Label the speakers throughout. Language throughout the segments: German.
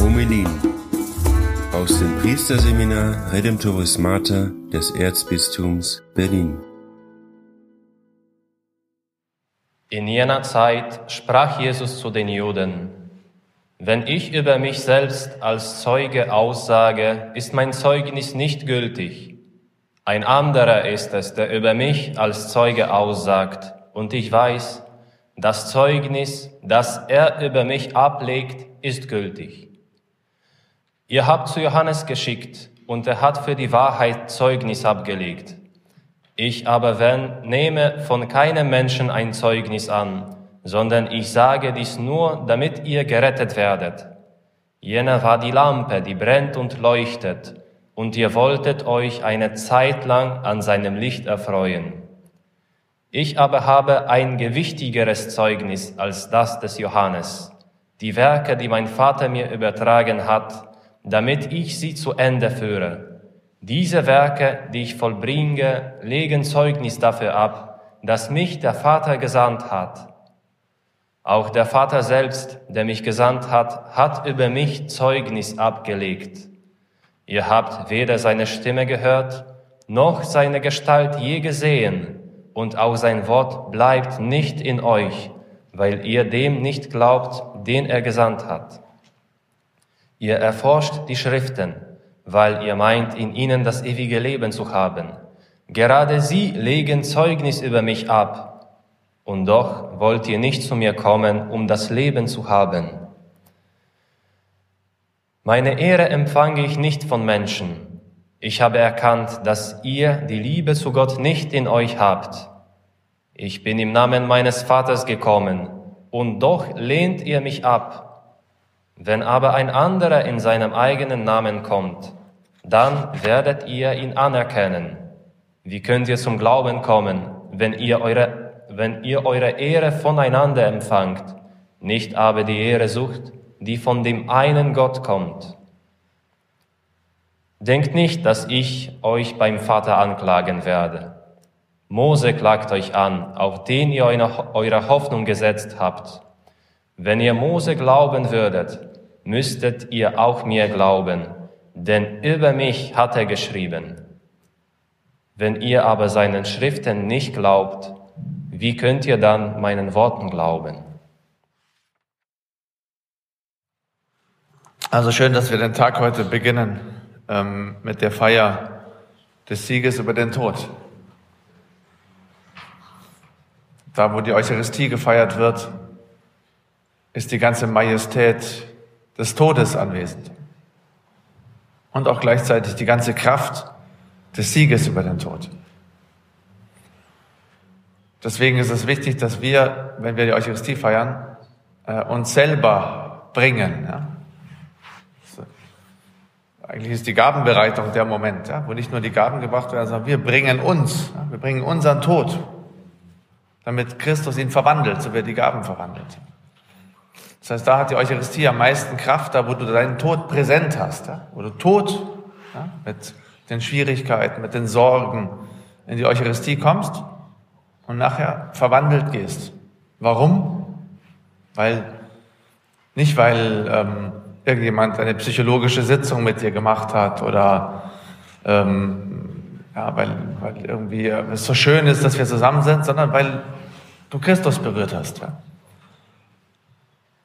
Speaker 1: Homelin aus dem Priesterseminar Redemptoris Mater des Erzbistums Berlin.
Speaker 2: In jener Zeit sprach Jesus zu den Juden, wenn ich über mich selbst als Zeuge aussage, ist mein Zeugnis nicht gültig. Ein anderer ist es, der über mich als Zeuge aussagt, und ich weiß, das Zeugnis, das er über mich ablegt, ist gültig. Ihr habt zu Johannes geschickt, und er hat für die Wahrheit Zeugnis abgelegt. Ich aber wenn, nehme von keinem Menschen ein Zeugnis an, sondern ich sage dies nur, damit ihr gerettet werdet. Jener war die Lampe, die brennt und leuchtet, und ihr wolltet euch eine Zeit lang an seinem Licht erfreuen. Ich aber habe ein gewichtigeres Zeugnis als das des Johannes, die Werke, die mein Vater mir übertragen hat, damit ich sie zu Ende führe. Diese Werke, die ich vollbringe, legen Zeugnis dafür ab, dass mich der Vater gesandt hat. Auch der Vater selbst, der mich gesandt hat, hat über mich Zeugnis abgelegt. Ihr habt weder seine Stimme gehört, noch seine Gestalt je gesehen, und auch sein Wort bleibt nicht in euch, weil ihr dem nicht glaubt, den er gesandt hat. Ihr erforscht die Schriften, weil ihr meint, in ihnen das ewige Leben zu haben. Gerade sie legen Zeugnis über mich ab, und doch wollt ihr nicht zu mir kommen, um das Leben zu haben. Meine Ehre empfange ich nicht von Menschen. Ich habe erkannt, dass ihr die Liebe zu Gott nicht in euch habt. Ich bin im Namen meines Vaters gekommen, und doch lehnt ihr mich ab. Wenn aber ein anderer in seinem eigenen Namen kommt, dann werdet ihr ihn anerkennen. Wie könnt ihr zum Glauben kommen, wenn ihr eure wenn ihr eure Ehre voneinander empfangt, nicht aber die Ehre sucht, die von dem einen Gott kommt. Denkt nicht, dass ich euch beim Vater anklagen werde. Mose klagt euch an, auf den ihr eure Hoffnung gesetzt habt. Wenn ihr Mose glauben würdet, müsstet ihr auch mir glauben, denn über mich hat er geschrieben. Wenn ihr aber seinen Schriften nicht glaubt, wie könnt ihr dann meinen Worten glauben?
Speaker 3: Also schön, dass wir den Tag heute beginnen ähm, mit der Feier des Sieges über den Tod. Da, wo die Eucharistie gefeiert wird, ist die ganze Majestät des Todes anwesend. Und auch gleichzeitig die ganze Kraft des Sieges über den Tod. Deswegen ist es wichtig, dass wir, wenn wir die Eucharistie feiern, äh, uns selber bringen. Ja? Eigentlich ist die Gabenbereitung der Moment, ja, wo nicht nur die Gaben gebracht werden, sondern wir bringen uns, ja, wir bringen unseren Tod, damit Christus ihn verwandelt, so wird die Gaben verwandelt. Das heißt, da hat die Eucharistie am meisten Kraft, da wo du deinen Tod präsent hast, ja, wo du Tod ja, mit den Schwierigkeiten, mit den Sorgen in die Eucharistie kommst und nachher verwandelt gehst. Warum? Weil, nicht weil ähm, irgendjemand eine psychologische Sitzung mit dir gemacht hat oder ähm, ja, weil, weil irgendwie es so schön ist, dass wir zusammen sind, sondern weil du Christus berührt hast. Ja.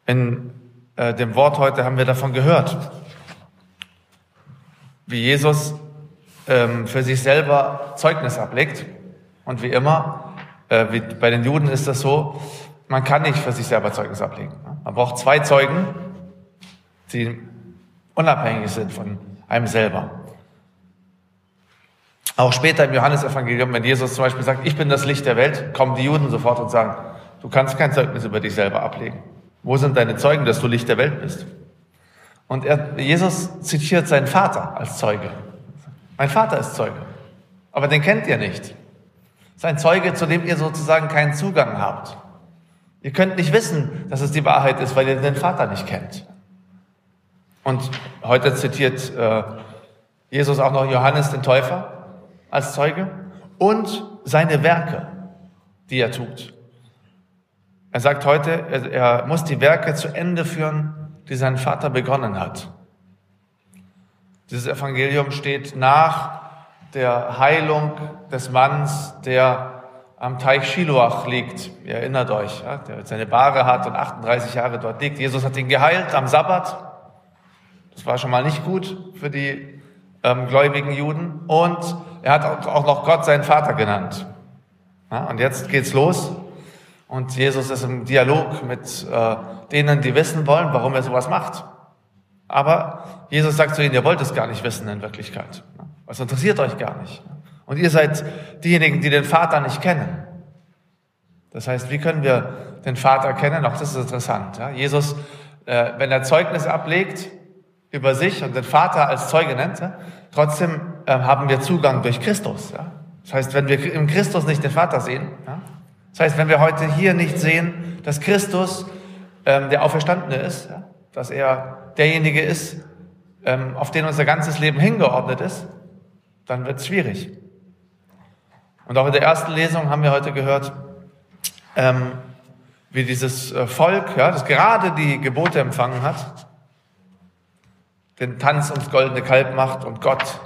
Speaker 3: In äh, dem Wort heute haben wir davon gehört, wie Jesus ähm, für sich selber Zeugnis ablegt und wie immer äh, wie bei den Juden ist das so, man kann nicht für sich selber Zeugnis ablegen. Man braucht zwei Zeugen, die unabhängig sind von einem selber. Auch später im Johannesevangelium, wenn Jesus zum Beispiel sagt, ich bin das Licht der Welt, kommen die Juden sofort und sagen, du kannst kein Zeugnis über dich selber ablegen. Wo sind deine Zeugen, dass du Licht der Welt bist? Und er, Jesus zitiert seinen Vater als Zeuge. Mein Vater ist Zeuge. Aber den kennt ihr nicht ist ein Zeuge, zu dem ihr sozusagen keinen Zugang habt. Ihr könnt nicht wissen, dass es die Wahrheit ist, weil ihr den Vater nicht kennt. Und heute zitiert äh, Jesus auch noch Johannes den Täufer als Zeuge und seine Werke, die er tut. Er sagt heute, er muss die Werke zu Ende führen, die sein Vater begonnen hat. Dieses Evangelium steht nach der Heilung des Manns, der am Teich Shiloach liegt. Ihr erinnert euch, ja, der seine Bahre hat und 38 Jahre dort liegt. Jesus hat ihn geheilt am Sabbat. Das war schon mal nicht gut für die ähm, gläubigen Juden. Und er hat auch noch Gott seinen Vater genannt. Ja, und jetzt geht's los. Und Jesus ist im Dialog mit äh, denen, die wissen wollen, warum er sowas macht. Aber Jesus sagt zu ihnen, ihr wollt es gar nicht wissen in Wirklichkeit. Es interessiert euch gar nicht. Und ihr seid diejenigen, die den Vater nicht kennen. Das heißt, wie können wir den Vater kennen? Auch das ist interessant. Ja? Jesus, äh, wenn er Zeugnis ablegt über sich und den Vater als Zeuge nennt, ja? trotzdem äh, haben wir Zugang durch Christus. Ja? Das heißt, wenn wir im Christus nicht den Vater sehen, ja? das heißt, wenn wir heute hier nicht sehen, dass Christus ähm, der Auferstandene ist, ja? dass er derjenige ist, ähm, auf den unser ganzes Leben hingeordnet ist, dann wird es schwierig. Und auch in der ersten Lesung haben wir heute gehört, ähm, wie dieses äh, Volk, ja, das gerade die Gebote empfangen hat, den Tanz ums goldene Kalb macht und Gott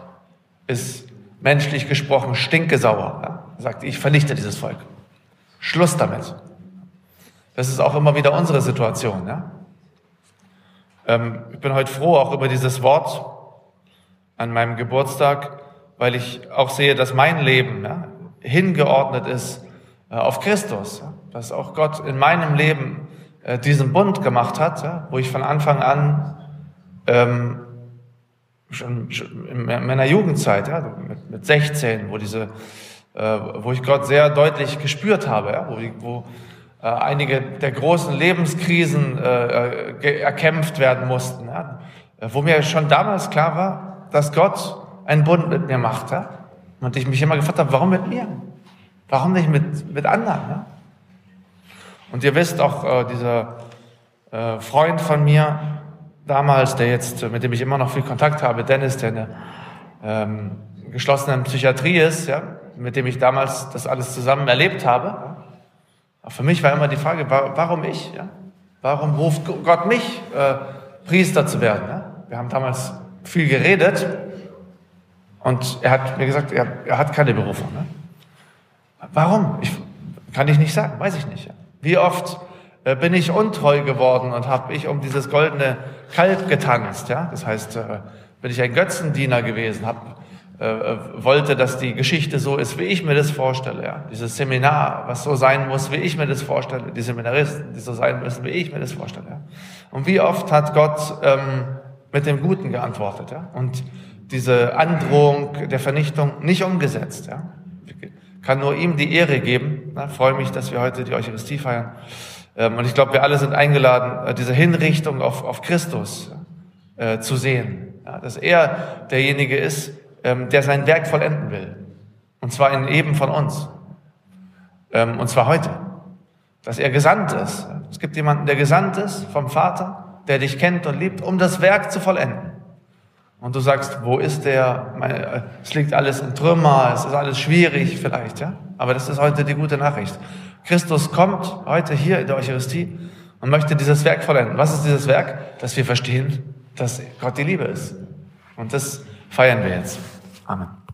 Speaker 3: ist menschlich gesprochen stinkesauer. Ja? Sagt, ich vernichte dieses Volk. Schluss damit. Das ist auch immer wieder unsere Situation. Ja? Ähm, ich bin heute froh auch über dieses Wort an meinem Geburtstag, weil ich auch sehe, dass mein Leben ja, hingeordnet ist äh, auf Christus. Ja? Dass auch Gott in meinem Leben äh, diesen Bund gemacht hat, ja? wo ich von Anfang an ähm, schon, in meiner Jugendzeit, ja, mit, mit 16, wo diese, äh, wo ich Gott sehr deutlich gespürt habe, ja, wo, wo äh, einige der großen Lebenskrisen äh, äh erkämpft werden mussten, ja, wo mir schon damals klar war, dass Gott einen Bund mit mir macht, ja, und ich mich immer gefragt habe, warum mit mir? Warum nicht mit, mit anderen? Ja? Und ihr wisst auch, äh, dieser äh, Freund von mir, damals, der jetzt, mit dem ich immer noch viel Kontakt habe, Dennis, der in der ähm, geschlossenen Psychiatrie ist, ja, mit dem ich damals das alles zusammen erlebt habe. Auch für mich war immer die Frage, warum ich? Ja? Warum ruft Gott mich, äh, Priester zu werden? Ja? Wir haben damals viel geredet und er hat mir gesagt, er, er hat keine Berufung. Ne? Warum? Ich, kann ich nicht sagen, weiß ich nicht. Wie oft bin ich untreu geworden und habe ich um dieses goldene Kalb getanzt. Ja? Das heißt, äh, bin ich ein Götzendiener gewesen, hab, äh, äh, wollte, dass die Geschichte so ist, wie ich mir das vorstelle. Ja? Dieses Seminar, was so sein muss, wie ich mir das vorstelle. Die Seminaristen, die so sein müssen, wie ich mir das vorstelle. Ja? Und wie oft hat Gott ähm, mit dem Guten geantwortet ja? und diese Androhung der Vernichtung nicht umgesetzt. Ja? Ich kann nur ihm die Ehre geben. Ja? Freue mich, dass wir heute die Eucharistie feiern. Ähm, und ich glaube, wir alle sind eingeladen, äh, diese Hinrichtung auf, auf Christus äh, zu sehen. Dass er derjenige ist, ähm, der sein Werk vollenden will. Und zwar in eben von uns. Ähm, und zwar heute. Dass er gesandt ist. Es gibt jemanden, der gesandt ist vom Vater, der dich kennt und liebt, um das Werk zu vollenden. Und du sagst, wo ist der? Äh, es liegt alles in Trümmer, es ist alles schwierig vielleicht, ja? Aber das ist heute die gute Nachricht. Christus kommt heute hier in der Eucharistie und möchte dieses Werk vollenden. Was ist dieses Werk? Dass wir verstehen, dass Gott die Liebe ist. Und das feiern wir jetzt. Amen.